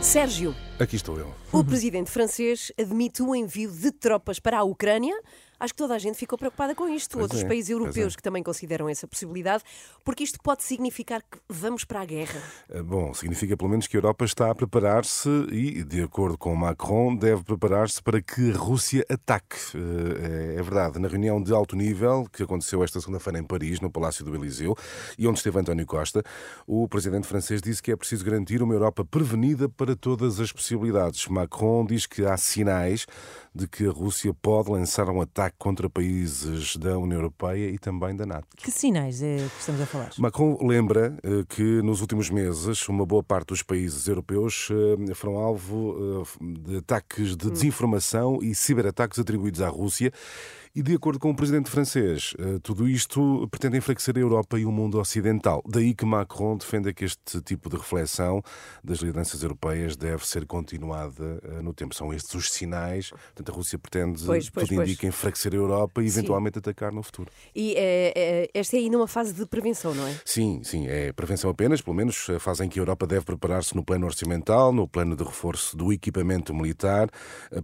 Sérgio, Aqui estou eu. o presidente francês admite o envio de tropas para a Ucrânia. Acho que toda a gente ficou preocupada com isto. Pois Outros é, países europeus é. que também consideram essa possibilidade, porque isto pode significar que vamos para a guerra. Eh, Bom, significa pelo menos que a Europa está a preparar-se e, de acordo com Macron, deve preparar-se para que a Rússia ataque. Eh, É verdade, na reunião de alto nível que aconteceu esta segunda-feira em Paris, no Palácio do Eliseu, e onde esteve António Costa, o presidente francês disse que é preciso garantir uma Europa prevenida para todas as possibilidades. Macron diz que há sinais de que a Rússia pode lançar um ataque contra países da União Europeia e também da NATO. Que sinais é que estamos a falar? Macron lembra eh, que nos últimos meses uma boa parte dos países europeus eh, foram alvo eh, de ataques de desinformação e ciberataques atribuídos à Rússia. E de acordo com o presidente francês, eh, tudo isto pretende enfraquecer a Europa e o mundo ocidental. Daí que Macron defenda que este tipo de reflexão das lideranças europeias deve ser continuada eh, no tempo. São estes os sinais. Portanto, a Rússia pretende, Pois, pois, tudo indica, enfraquecer a Europa e Sim. eventualmente atacar no futuro. E eh, eh, esta é ainda uma fase de prevenção, não é? Sim, sim, é prevenção apenas, pelo menos a fase em que a Europa deve preparar-se no plano orçamental, no plano de reforço do equipamento militar,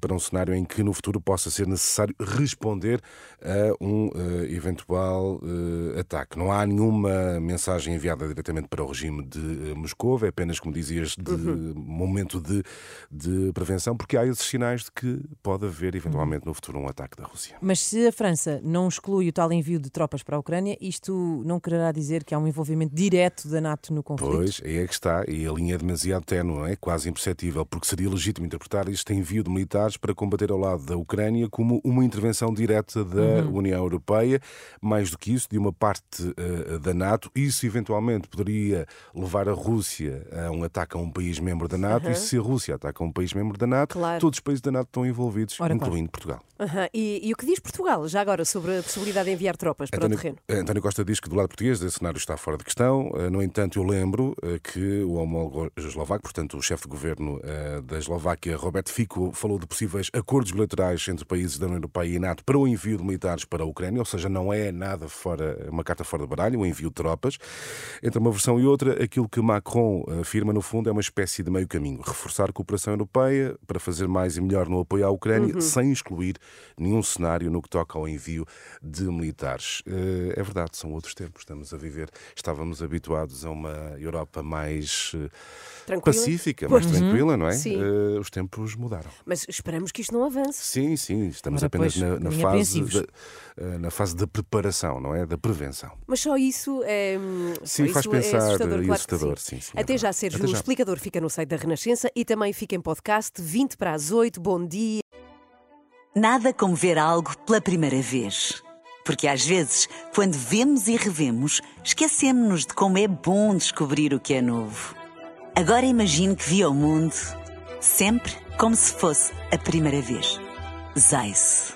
para um cenário em que no futuro possa ser necessário responder a um eh, eventual eh, ataque. Não há nenhuma mensagem enviada diretamente para o regime de eh, Moscou, é apenas, como dizias, de momento de, de prevenção, porque há esses sinais de que pode haver eventualmente no futuro um ataque da Rússia. Mas se a França não exclui o tal envio de tropas para a Ucrânia, isto não quererá dizer que há um envolvimento direto da NATO no conflito? Pois, aí é que está. E a linha é demasiado ténue, é? Quase imperceptível, porque seria legítimo interpretar este envio de militares para combater ao lado da Ucrânia como uma intervenção direta da União Europeia. Mais do que isso, de uma parte eh, da NATO. Isso eventualmente poderia levar a Rússia a um ataque a um país membro da NATO. E se a Rússia ataca um país membro da NATO, Claro. todos os países da NATO estão envolvidos, Ora, claro. incluindo Portugal. Aham. E, e o que diz Portugal, já agora, sobre a possibilidade de enviar tropas para o terreno? António Costa diz que do lado português esse cenário está fora de questão. Eh, No entanto, eu lembro eh, que o homólogo eslovaco, portanto o chefe de governo da Eslováquia, Roberto Fico, falou de possíveis acordos bilaterais entre países da União Europeia e NATO para o envio de militares para a Ucrânia, ou seja, não é nada fora, uma carta fora de baralho, o envio de tropas. Entre uma versão e outra, aquilo que Macron afirma, no fundo, é uma espécie de meio caminho. Reforçar a cooperação europeia para fazer mais e melhor no apoio à Ucrânia, sem excluir nenhum cenário no que toca ao envio de militares. Eh, É verdade, são outros tempos. Estamos a viver, estávamos habituados a uma Europa mais eh, Tranquila? pacífica, mais tranquila, não é? Sim. Eh, Os tempos mudaram. Mas esperamos que isto não avance. Sim, sim, estamos Ora, apenas pois, na, um na bocadinho fase da, eh, na fase da preparação, não é? Da prevenção. Mas só isso é. hum, só Sim, faz isso é pensar assustador, e claro assustador, sim. sim, sim, é Até já, verdade. Sérgio. Até O já. explicador fica no site da Renascença e também fica em podcast 20 para as 8. Bom dia. Nada como ver algo pela primeira vez. Porque às vezes, quando vemos e revemos, esquecemos-nos de como é bom descobrir o que é novo. Agora imagine que viu o mundo sempre como se fosse a primeira vez. Zais.